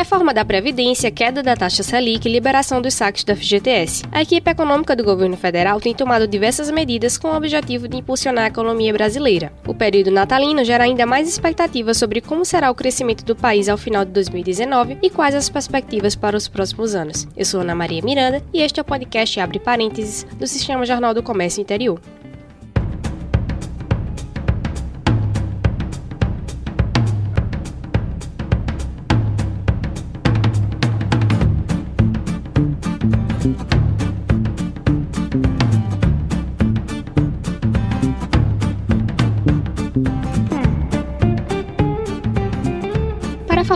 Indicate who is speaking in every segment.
Speaker 1: reforma da Previdência, queda da taxa Selic e liberação dos saques do FGTS. A equipe econômica do governo federal tem tomado diversas medidas com o objetivo de impulsionar a economia brasileira. O período natalino gera ainda mais expectativas sobre como será o crescimento do país ao final de 2019 e quais as perspectivas para os próximos anos. Eu sou Ana Maria Miranda e este é o podcast Abre Parênteses do Sistema Jornal do Comércio Interior.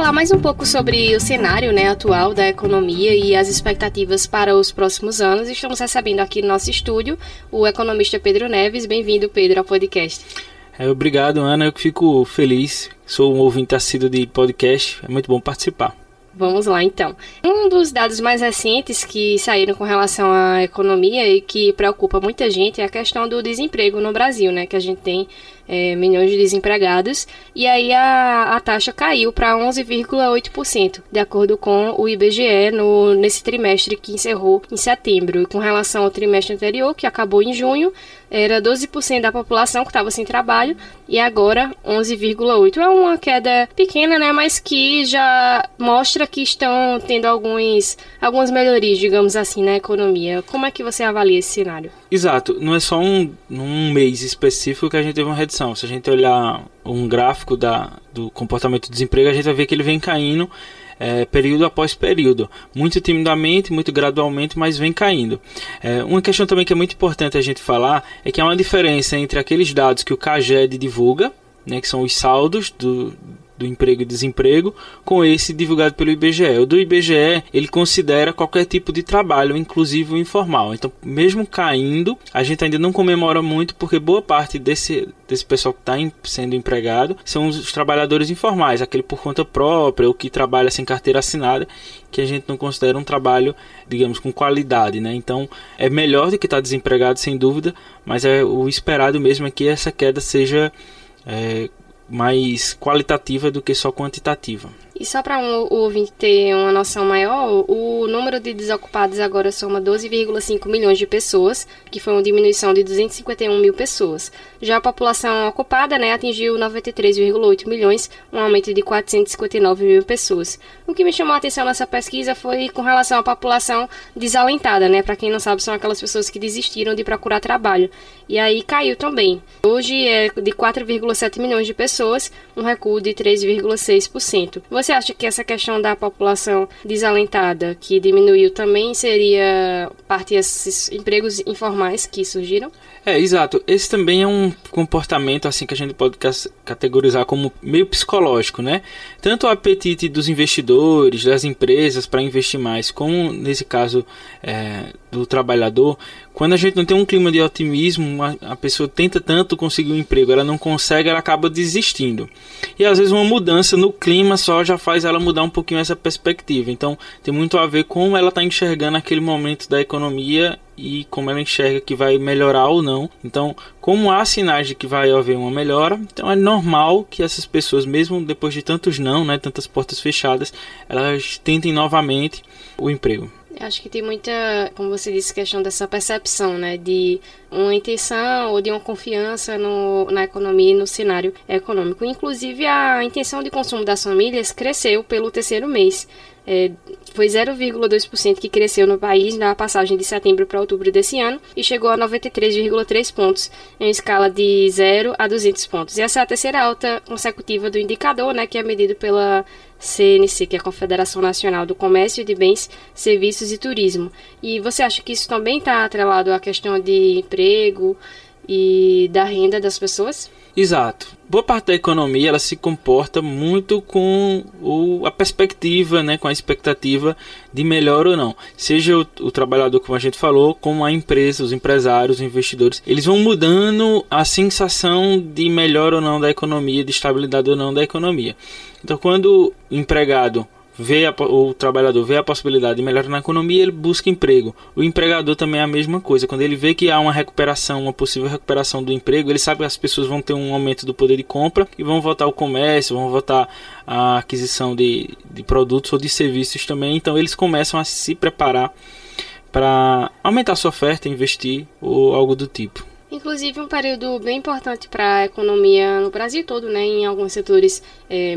Speaker 1: Falar mais um pouco sobre o cenário né, atual da economia e as expectativas para os próximos anos, estamos recebendo aqui no nosso estúdio o economista Pedro Neves. Bem-vindo, Pedro, ao podcast.
Speaker 2: É, obrigado, Ana. Eu fico feliz. Sou um ouvinte assíduo de podcast. É muito bom participar.
Speaker 1: Vamos lá então. Um dos dados mais recentes que saíram com relação à economia e que preocupa muita gente é a questão do desemprego no Brasil, né? Que a gente tem é, milhões de desempregados e aí a, a taxa caiu para 11,8%, de acordo com o IBGE no, nesse trimestre que encerrou em setembro. E com relação ao trimestre anterior, que acabou em junho, era 12% da população que estava sem trabalho e agora 11,8%. É uma queda pequena, né? Mas que já mostra que estão tendo alguns, algumas melhorias, digamos assim, na economia. Como é que você avalia esse cenário?
Speaker 2: Exato. Não é só um, um mês específico que a gente teve uma redução. Se a gente olhar um gráfico da, do comportamento do desemprego, a gente vai ver que ele vem caindo é, período após período, muito timidamente, muito gradualmente, mas vem caindo. É, uma questão também que é muito importante a gente falar é que há uma diferença entre aqueles dados que o CAGED divulga, né, que são os saldos do, do emprego e desemprego com esse divulgado pelo IBGE. O do IBGE, ele considera qualquer tipo de trabalho, inclusive o informal. Então, mesmo caindo, a gente ainda não comemora muito porque boa parte desse, desse pessoal que está sendo empregado são os trabalhadores informais, aquele por conta própria ou que trabalha sem carteira assinada, que a gente não considera um trabalho, digamos, com qualidade, né? Então, é melhor do que estar tá desempregado, sem dúvida, mas é o esperado mesmo é que essa queda seja é, mais qualitativa do que só quantitativa.
Speaker 1: E só para um, o ouvinte ter uma noção maior, o número de desocupados agora soma 12,5 milhões de pessoas, que foi uma diminuição de 251 mil pessoas. Já a população ocupada né, atingiu 93,8 milhões, um aumento de 459 mil pessoas. O que me chamou a atenção nessa pesquisa foi com relação à população desalentada, né? Para quem não sabe, são aquelas pessoas que desistiram de procurar trabalho. E aí caiu também. Hoje é de 4,7 milhões de pessoas, um recuo de 3,6%. Você acha que essa questão da população desalentada que diminuiu também seria parte desses empregos informais que surgiram?
Speaker 2: É, exato. Esse também é um comportamento assim que a gente pode categorizar como meio psicológico, né? Tanto o apetite dos investidores, das empresas para investir mais, como nesse caso é, do trabalhador, quando a gente não tem um clima de otimismo, a, pessoa tenta tanto conseguir um emprego, ela não consegue, ela acaba desistindo. E às vezes uma mudança no clima só já faz ela mudar um pouquinho essa perspectiva. Então tem muito a ver com como ela está enxergando aquele momento da economia e como ela enxerga que vai melhorar ou não. Então, como há sinais de que vai haver uma melhora, então é normal que essas pessoas, mesmo depois de tantos não, né, tantas portas fechadas, elas tentem novamente o emprego.
Speaker 1: Acho que tem muita, como você disse, questão dessa percepção, né, de uma intenção ou de uma confiança no, na economia e no cenário econômico. Inclusive, a intenção de consumo das famílias cresceu pelo terceiro mês. É, foi 0,2% que cresceu no país na passagem de setembro para outubro desse ano e chegou a 93,3 pontos em escala de 0 a 200 pontos. E essa é a terceira alta consecutiva do indicador, né, que é medido pela CNC, que é a Confederação Nacional do Comércio de Bens, Serviços e Turismo. E você acha que isso também está atrelado à questão de emprego e da renda das pessoas?
Speaker 2: Exato. Boa parte da economia ela se comporta muito com o, a perspectiva, né, com a expectativa de melhor ou não. Seja o, o, trabalhador, como a gente falou, como a empresa, os empresários, os investidores, eles vão mudando a sensação de melhor ou não da economia, de estabilidade ou não da economia. Então, quando o empregado vê a, o trabalhador vê a possibilidade de melhora na economia, ele busca emprego. O empregador também é a mesma coisa. Quando ele vê que há uma recuperação, uma possível recuperação do emprego, ele sabe que as pessoas vão ter um aumento do poder de compra e vão voltar ao comércio, vão voltar à aquisição de, de produtos ou de serviços também. Então eles começam a se preparar para aumentar sua oferta, investir ou algo do tipo.
Speaker 1: Inclusive um período bem importante para a economia no Brasil todo, né? Em alguns setores é,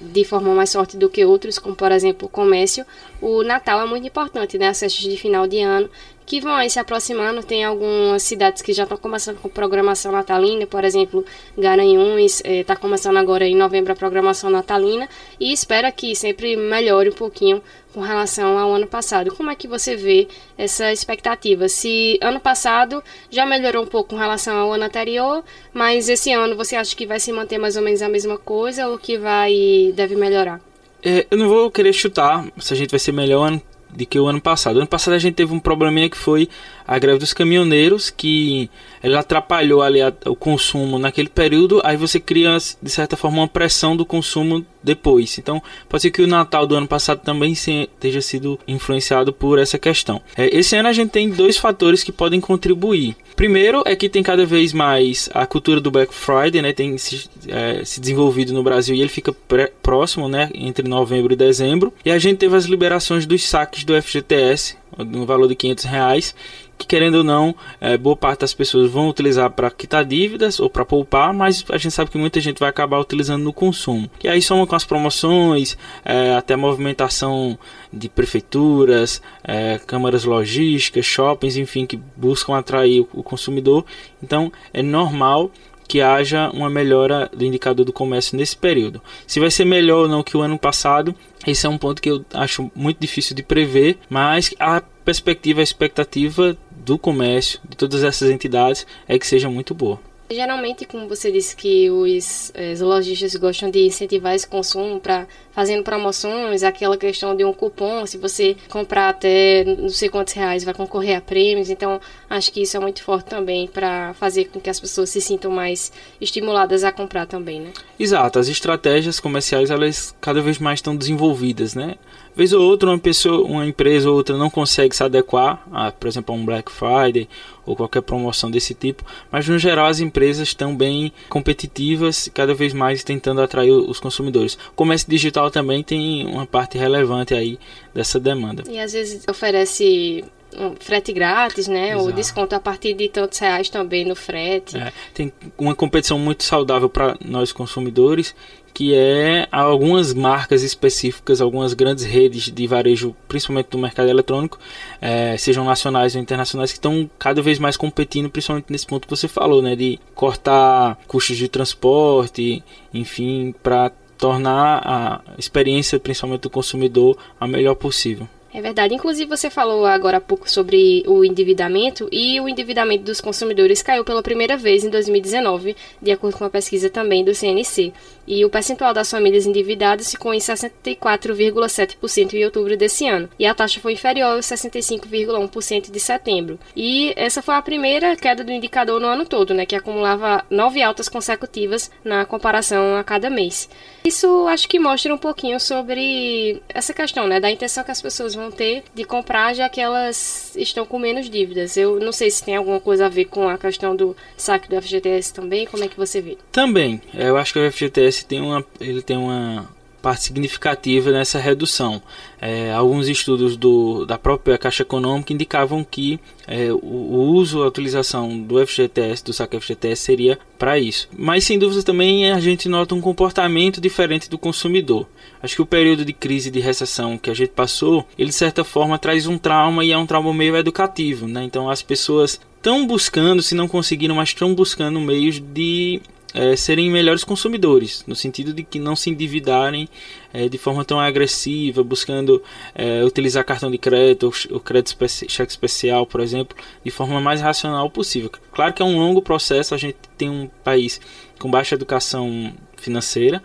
Speaker 1: de forma mais forte do que outros, como por exemplo o comércio, o Natal é muito importante, né? As festas de final de ano que vão aí se aproximando. Tem algumas cidades que já estão começando com programação natalina, por exemplo, Garanhuns está eh, começando agora em novembro a programação natalina e espera que sempre melhore um pouquinho com relação ao ano passado. Como é que você vê essa expectativa? Se ano passado já melhorou um pouco com relação ao ano anterior, mas esse ano você acha que vai se manter mais ou menos a mesma coisa ou que vai deve melhorar?
Speaker 2: É, eu não vou querer chutar se a gente vai ser melhor ano de que o ano passado. O ano passado a gente teve um probleminha que foi a greve dos caminhoneiros, que ela atrapalhou ali a, o consumo naquele período, aí você cria, de certa forma, uma pressão do consumo depois. Então, pode ser que o Natal do ano passado também tenha sido influenciado por essa questão. É, esse ano a gente tem dois fatores que podem contribuir. Primeiro é que tem cada vez mais a cultura do Black Friday, né, tem se, é, se desenvolvido no Brasil e ele fica próximo, né, entre novembro e dezembro. E a gente teve as liberações dos saques do FGTS, no valor de 500 reais, que querendo ou não, é, boa parte das pessoas vão utilizar para quitar dívidas ou para poupar, mas a gente sabe que muita gente vai acabar utilizando no consumo. E aí soma com as promoções, é, até movimentação de prefeituras, é, câmaras logísticas, shoppings, enfim, que buscam atrair o, o consumidor. Então é normal que haja uma melhora do indicador do comércio nesse período. Se vai ser melhor ou não que o ano passado, esse é um ponto que eu acho muito difícil de prever, mas a perspectiva, a expectativa do comércio, de todas essas entidades, é que seja muito boa.
Speaker 1: Geralmente, como você disse que os, eh, lojistas gostam de incentivar esse consumo para fazendo promoções, aquela questão de um cupom, se você comprar até não sei quantos reais vai concorrer a prêmios. Então, acho que isso é muito forte também para fazer com que as pessoas se sintam mais estimuladas a comprar também, né?
Speaker 2: Exato, as estratégias comerciais elas cada vez mais estão desenvolvidas, né? Vez ou outra uma pessoa, uma empresa ou outra não consegue se adequar, a, por exemplo, a um Black Friday ou qualquer promoção desse tipo, mas no geral as empresas estão bem competitivas, cada vez mais tentando atrair os consumidores. O comércio digital também tem uma parte relevante aí dessa demanda.
Speaker 1: E às vezes oferece um frete grátis, né? Exato. Ou desconto a partir de tantos reais também no frete.
Speaker 2: É, tem uma competição muito saudável para nós consumidores que é algumas marcas específicas, algumas grandes redes de varejo, principalmente do mercado eletrônico, é, sejam nacionais ou internacionais, que estão cada vez mais competindo, principalmente nesse ponto que você falou, né, de cortar custos de transporte, enfim, para tornar a experiência, principalmente do consumidor, a melhor possível.
Speaker 1: É verdade. Inclusive, você falou agora há pouco sobre o endividamento e o endividamento dos consumidores caiu pela primeira vez em 2019, de acordo com uma pesquisa também do CNC. E o percentual das famílias endividadas ficou em 64,7% em outubro desse ano, e a taxa foi inferior aos 65,1% de setembro. E essa foi a primeira queda do indicador no ano todo, né, que acumulava nove altas consecutivas na comparação a cada mês. Isso acho que mostra um pouquinho sobre essa questão, né, da intenção que as pessoas vão ter de comprar já que elas estão com menos dívidas. Eu não sei se tem alguma coisa a ver com a questão do saque do FGTS também, como é que você vê?
Speaker 2: Também, eu acho que o FGTS tem uma, ele tem uma parte significativa nessa redução. É, alguns estudos do, da própria Caixa Econômica indicavam que é, o, o, uso, a utilização do FGTS, do saque FGTS, seria para isso. Mas sem dúvida também a gente nota um comportamento diferente do consumidor. Acho que o período de crise de recessão que a gente passou, ele de certa forma traz um trauma e é um trauma meio educativo. Né? Então as pessoas estão buscando, se não conseguiram, mas estão buscando meios de é, serem melhores consumidores, no sentido de que não se endividarem é, de forma tão agressiva, buscando é, utilizar cartão de crédito ou crédito especi cheque especial, por exemplo, de forma mais racional possível. Claro que é um longo processo, a gente tem um país com baixa educação financeira,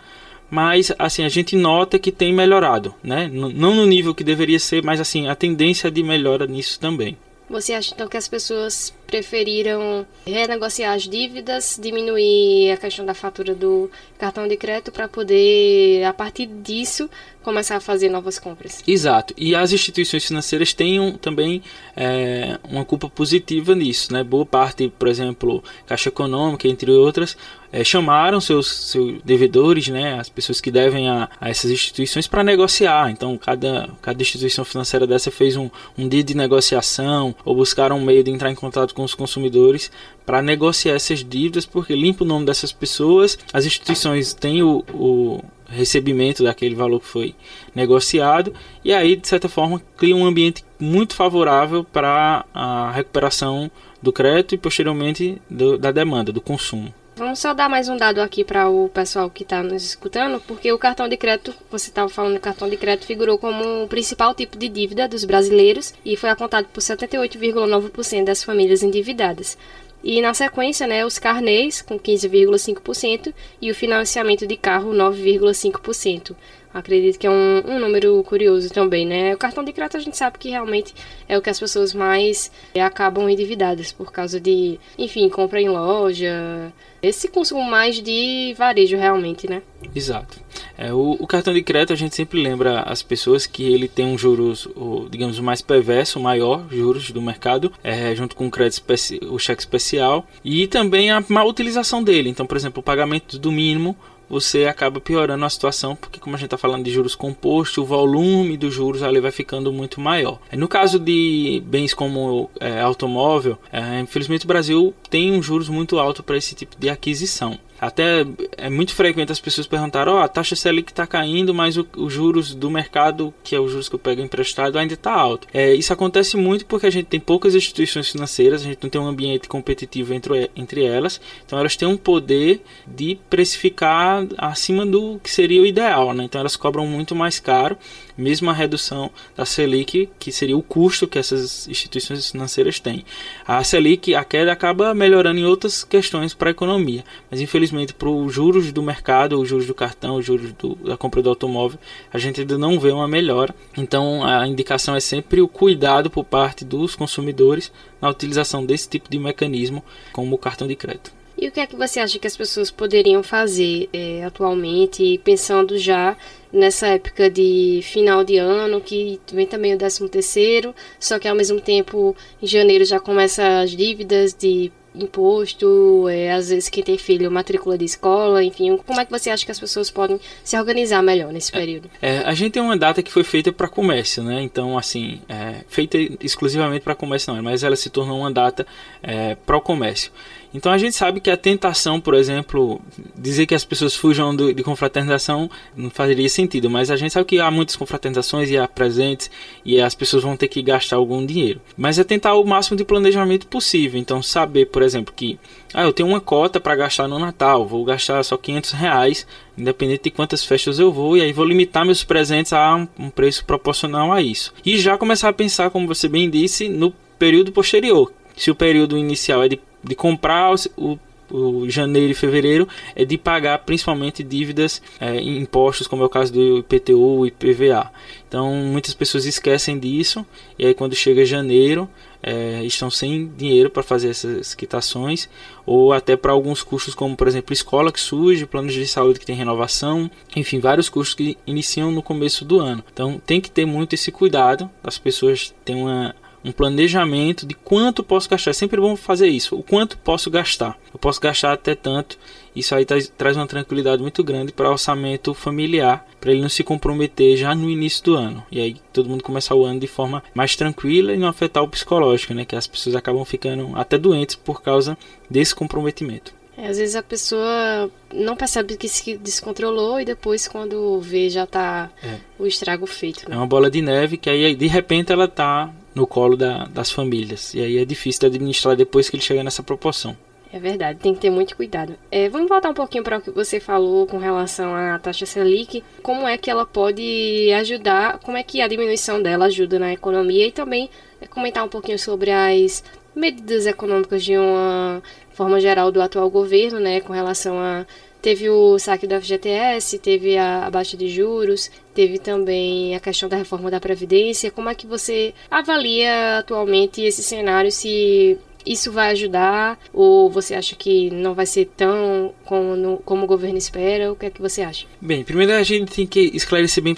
Speaker 2: mas assim a gente nota que tem melhorado, né? Não no nível que deveria ser, mas assim a tendência de melhora nisso também.
Speaker 1: Você acha então que as pessoas preferiram renegociar as dívidas, diminuir a questão da fatura do cartão de crédito para poder, a partir disso, começar a fazer novas compras.
Speaker 2: Exato. E as instituições financeiras têm também é, uma culpa positiva nisso. Né? Boa parte, por exemplo, Caixa Econômica, entre outras, é, chamaram seus, seus devedores, né, as pessoas que devem a, a essas instituições, para negociar. Então, cada, cada instituição financeira dessa fez um, um dia de negociação ou buscaram um meio de entrar em contato com os consumidores para negociar essas dívidas, porque limpa o nome dessas pessoas, as instituições têm o, o recebimento daquele valor que foi negociado e aí de certa forma cria um ambiente muito favorável para a recuperação do crédito e posteriormente do, da demanda, do consumo.
Speaker 1: Vamos só dar mais um dado aqui para o pessoal que está nos escutando, porque o cartão de crédito, você estava falando, o cartão de crédito figurou como o principal tipo de dívida dos brasileiros e foi apontado por 78,9% das famílias endividadas. E na sequência, né, os carnês com 15,5% e o financiamento de carro 9,5%. Acredito que é um, um, número curioso também, né? O cartão de crédito a gente sabe que realmente é o que as pessoas mais é, acabam endividadas por causa de, enfim, compra em loja, esse consumo mais de varejo realmente, né?
Speaker 2: Exato. É, o, o, cartão de crédito a gente sempre lembra as pessoas que ele tem um juros, o, digamos, o mais perverso, o maior juros do mercado, é, junto com o crédito o cheque especial e também a má utilização dele. Então, por exemplo, o pagamento do mínimo você acaba piorando a situação, porque como a gente está falando de juros compostos, o volume dos juros ali vai ficando muito maior. No caso de bens como é, automóvel, é, infelizmente o Brasil tem um juros muito alto para esse tipo de aquisição. Até é muito frequente as pessoas perguntarem: ó, oh, a taxa Selic está caindo, mas os juros do mercado, que é os juros que eu pego emprestado, ainda está alto. É, isso acontece muito porque a gente tem poucas instituições financeiras, a gente não tem um ambiente competitivo entre, entre elas, então elas têm um poder de precificar acima do que seria o ideal, né? Então elas cobram muito mais caro mesmo a redução da Selic, que seria o custo que essas instituições financeiras têm. A Selic, a queda acaba melhorando em outras questões para a economia, mas infelizmente para os juros do mercado, os juros do cartão, os juros do, da compra do automóvel, a gente ainda não vê uma melhora. Então a indicação é sempre o cuidado por parte dos consumidores na utilização desse tipo de mecanismo, como o cartão de crédito.
Speaker 1: E o que é que você acha que as pessoas poderiam fazer é, atualmente, pensando já nessa época de final de ano, que vem também o 13 terceiro, só que ao mesmo tempo em janeiro já começa as dívidas de imposto, é, às vezes quem tem filho matrícula de escola, enfim, como é que você acha que as pessoas podem se organizar melhor nesse é, período?
Speaker 2: É, a gente tem uma data que foi feita para comércio, né? Então, assim, é, feita exclusivamente para comércio não, mas ela se tornou uma data é, para o comércio. Então a gente sabe que a tentação, por exemplo, dizer que as pessoas fujam do, de confraternização não faria sentido, mas a gente sabe que há muitas confraternizações e há presentes e as pessoas vão ter que gastar algum dinheiro. Mas é tentar o máximo de planejamento possível. Então saber, por exemplo, que ah, eu tenho uma cota para gastar no Natal, vou gastar só 500 reais, independente de quantas festas eu vou, e aí vou limitar meus presentes a um, um preço proporcional a isso. E já começar a pensar, como você bem disse, no período posterior. Se o período inicial é de de comprar o, o janeiro e fevereiro é de pagar principalmente dívidas é, impostos, como é o caso do IPTU e IPVA. Então muitas pessoas esquecem disso e aí quando chega janeiro é, estão sem dinheiro para fazer essas quitações ou até para alguns custos como por exemplo escola que surge, planos de saúde que tem renovação, enfim vários custos que iniciam no começo do ano. Então tem que ter muito esse cuidado, as pessoas têm uma um planejamento de quanto posso gastar. É sempre bom fazer isso. O quanto posso gastar. Eu posso gastar até tanto. Isso aí traz, traz uma tranquilidade muito grande para o orçamento familiar, para ele não se comprometer já no início do ano. E aí todo mundo começar o ano de forma mais tranquila e não afetar o psicológico, né? Que as pessoas acabam ficando até doentes por causa desse comprometimento.
Speaker 1: É, às vezes a pessoa não percebe que se descontrolou e depois quando vê já está é. o estrago feito.
Speaker 2: Né? É uma bola de neve que aí de repente ela está no colo da, das famílias. E aí é difícil de administrar depois que ele chega nessa proporção.
Speaker 1: É verdade, tem que ter muito cuidado. É, vamos voltar um pouquinho para o que você falou com relação à taxa Selic. Como é que ela pode ajudar, como é que a diminuição dela ajuda na economia e também comentar um pouquinho sobre as medidas econômicas de uma forma geral do atual governo, né, com relação a Teve o saque do FGTS, teve a, a baixa de juros, teve também a questão da reforma da Previdência. Como é que você avalia atualmente esse cenário? Se Isso vai ajudar ou você acha que não vai ser tão como, como o governo espera? O que é que você acha?
Speaker 2: Bem, primeiro a gente tem que esclarecer bem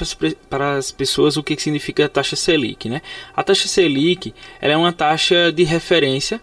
Speaker 2: para as pessoas o que significa a taxa Selic, né? A taxa Selic ela é uma taxa de referência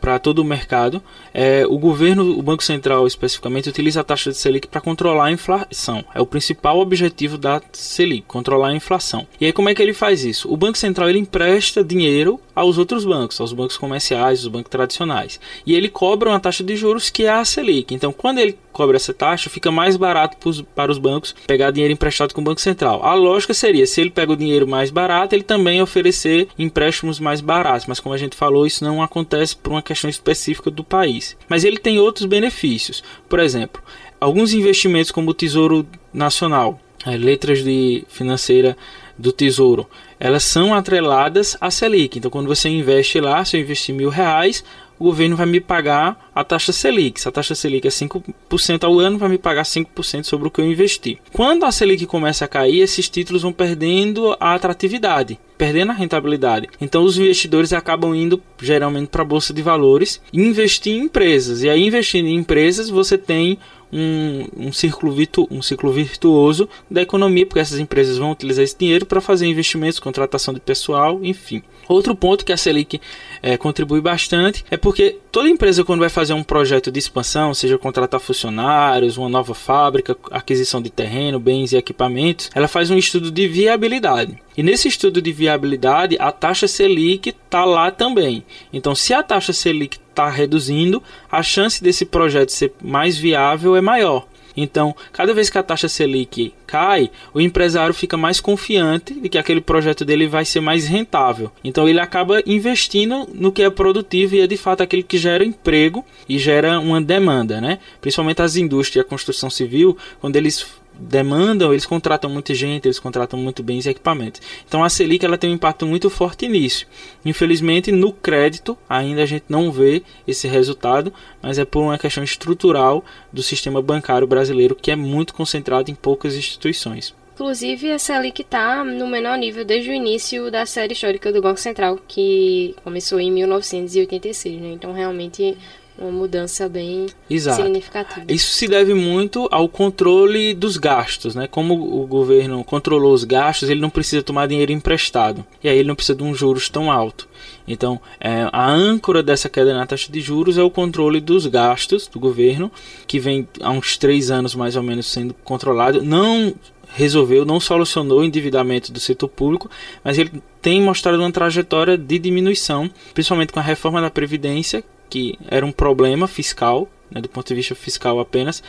Speaker 2: para todo o mercado. É, o governo, o Banco Central especificamente, utiliza a taxa de Selic para controlar a inflação. É o principal objetivo da Selic, controlar a inflação. E aí como é que ele faz isso? O Banco Central ele empresta dinheiro aos outros bancos, aos bancos comerciais, os bancos tradicionais. E ele cobra uma taxa de juros que é a Selic. Então, quando ele cobra essa taxa, fica mais barato para os bancos pegar dinheiro emprestado com o Banco Central. A lógica seria, se ele pega o dinheiro mais barato, ele também oferecer empréstimos mais baratos. Mas como a gente falou, isso não acontece por uma questão específica do país. Mas ele tem outros benefícios. Por exemplo, alguns investimentos como o Tesouro Nacional, é, letras de financeira do Tesouro, elas são atreladas à Selic. Então, quando você investe lá, se eu investir mil reais, o governo vai me pagar a taxa Selic. Se a taxa Selic é 5% ao ano, vai me pagar 5% sobre o que eu investi. Quando a Selic começa a cair, esses títulos vão perdendo a atratividade, perdendo a rentabilidade. Então os investidores acabam indo geralmente para a bolsa de valores e investir em empresas. E aí investindo em empresas, você tem um, um, círculo virtu, um ciclo virtuoso da economia, porque essas empresas vão utilizar esse dinheiro para fazer investimentos, contratação de pessoal, enfim. Outro ponto que a Selic é, contribui bastante é porque toda empresa, quando vai fazer um projeto de expansão, seja contratar funcionários, uma nova fábrica, aquisição de terreno, bens e equipamentos, ela faz um estudo de viabilidade. E nesse estudo de viabilidade, a taxa Selic está lá também. Então, se a taxa Selic está reduzindo, a chance desse projeto ser mais viável é maior. Então, cada vez que a taxa Selic cai, o empresário fica mais confiante de que aquele projeto dele vai ser mais rentável. Então, ele acaba investindo no que é produtivo e é de fato aquele que gera emprego e gera uma demanda, né? Principalmente as indústrias e a construção civil, quando eles demandam, eles contratam muita gente, eles contratam muito bens e equipamentos. Então a Selic ela tem um impacto muito forte nisso. Infelizmente, no crédito ainda a gente não vê esse resultado, mas é por uma questão estrutural do sistema bancário brasileiro que é muito concentrado em poucas instituições.
Speaker 1: Inclusive, a Selic está no menor nível desde o início da série histórica do Banco Central, que começou em 1986. Né? Então, realmente, uma mudança bem Exato. significativa.
Speaker 2: Isso se deve muito ao controle dos gastos, né? Como o governo controlou os gastos, ele não precisa tomar dinheiro emprestado e aí ele não precisa de um juros tão alto. Então, é, a âncora dessa queda na taxa de juros é o controle dos gastos do governo, que vem há uns três anos mais ou menos sendo controlado. Não resolveu, não solucionou o endividamento do setor público, mas ele tem mostrado uma trajetória de diminuição, principalmente com a reforma da Previdência, que era um problema fiscal, né, do ponto de vista fiscal apenas,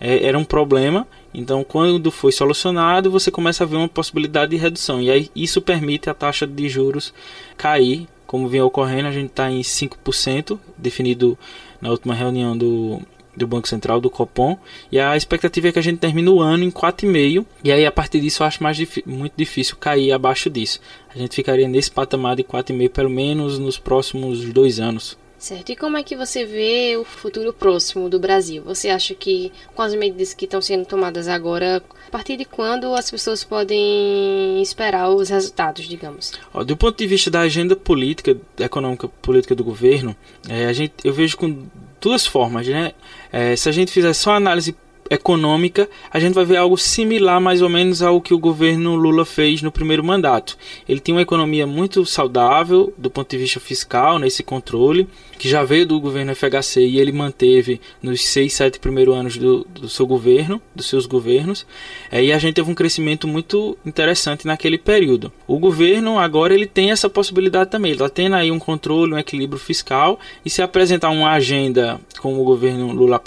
Speaker 2: é, era um problema. Então, quando foi solucionado, você começa a ver uma possibilidade de redução. E aí, isso permite a taxa de juros cair, como vem ocorrendo. A gente está em 5%, definido na última reunião do, do Banco Central, do Copom. E a expectativa é que a gente termine o ano em 4,5%. E aí, a partir disso, eu acho mais muito difícil cair abaixo disso. A gente ficaria nesse patamar de 4,5% pelo menos nos próximos dois anos.
Speaker 1: Certo. E como é que você vê o futuro próximo do Brasil? Você acha que com as medidas que estão sendo tomadas agora, a partir de quando as pessoas podem esperar os resultados, digamos?
Speaker 2: do ponto de vista da agenda política, econômica política do governo, é, a gente, eu vejo com duas formas, né? É, se a gente fizer só análise econômica, a gente vai ver algo similar mais ou menos ao que o governo Lula fez no primeiro mandato. Ele tinha uma economia muito saudável do ponto de vista fiscal, nesse controle, que já veio do governo FHC e ele manteve nos seis, sete primeiros anos do, do seu governo, dos seus governos, é, e a gente teve um crescimento muito interessante naquele período. O governo agora ele tem essa possibilidade também, ele está tendo aí um controle, um equilíbrio fiscal, e se apresentar uma agenda como o governo Lula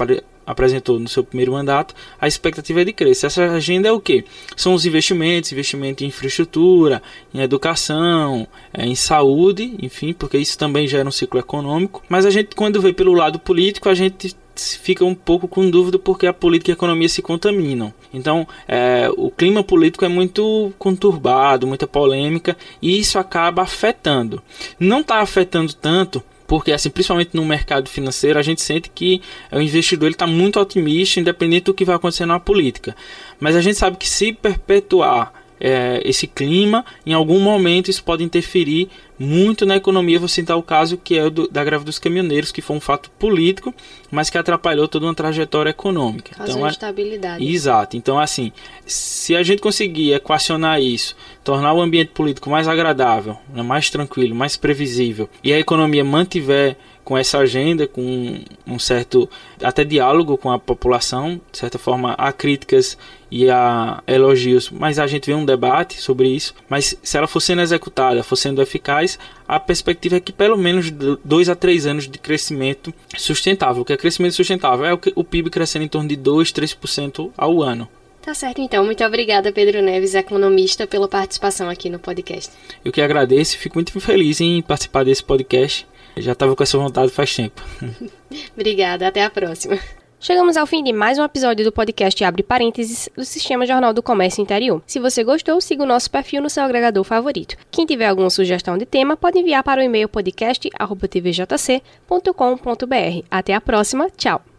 Speaker 2: apresentou no seu primeiro mandato, a expectativa é de crescer. Essa agenda é o que? São os investimentos, investimento em infraestrutura, em educação, é, em saúde, enfim, porque isso também gera um ciclo econômico. Mas a gente, quando vê pelo lado político, a gente fica um pouco com dúvida porque a política e a economia se contaminam. Então, é, o clima político é muito conturbado, muita polêmica, e isso acaba afetando. Não está afetando tanto porque assim, principalmente no mercado financeiro, a gente sente que o investidor está muito otimista, independente do que vai acontecer na política. Mas a gente sabe que se perpetuar é, esse clima, em algum momento isso pode interferir muito na economia. Vou citar o caso que é o do, da greve dos caminhoneiros, que foi um fato político, mas que atrapalhou toda uma trajetória econômica.
Speaker 1: Causou então, instabilidade.
Speaker 2: Exato. Então, assim, se a gente conseguir equacionar isso, tornar o ambiente político mais agradável, né, mais tranquilo, mais previsível, e a economia mantiver com essa agenda, com um certo até diálogo com a população, de certa forma há críticas e há elogios, mas a gente vê um debate sobre isso. Mas se ela for sendo executada, for sendo eficaz, a perspectiva é que pelo menos dois a três anos de crescimento sustentável. O que é crescimento sustentável? É o, PIB crescendo em torno de 2, 3% ao ano.
Speaker 1: Tá certo, então. Muito obrigada, Pedro Neves, economista, pela participação aqui no podcast.
Speaker 2: Eu que agradeço e fico muito feliz em participar desse podcast. Já estava com essa vontade faz tempo.
Speaker 1: obrigada, até a próxima.
Speaker 3: Chegamos ao fim de mais um episódio do podcast Abre Parênteses do Sistema Jornal do Comércio Interior. Se você gostou, siga o nosso perfil no seu agregador favorito. Quem tiver alguma sugestão de tema, pode enviar para o e-mail podcast.tvjc.com.br. Até a próxima, tchau!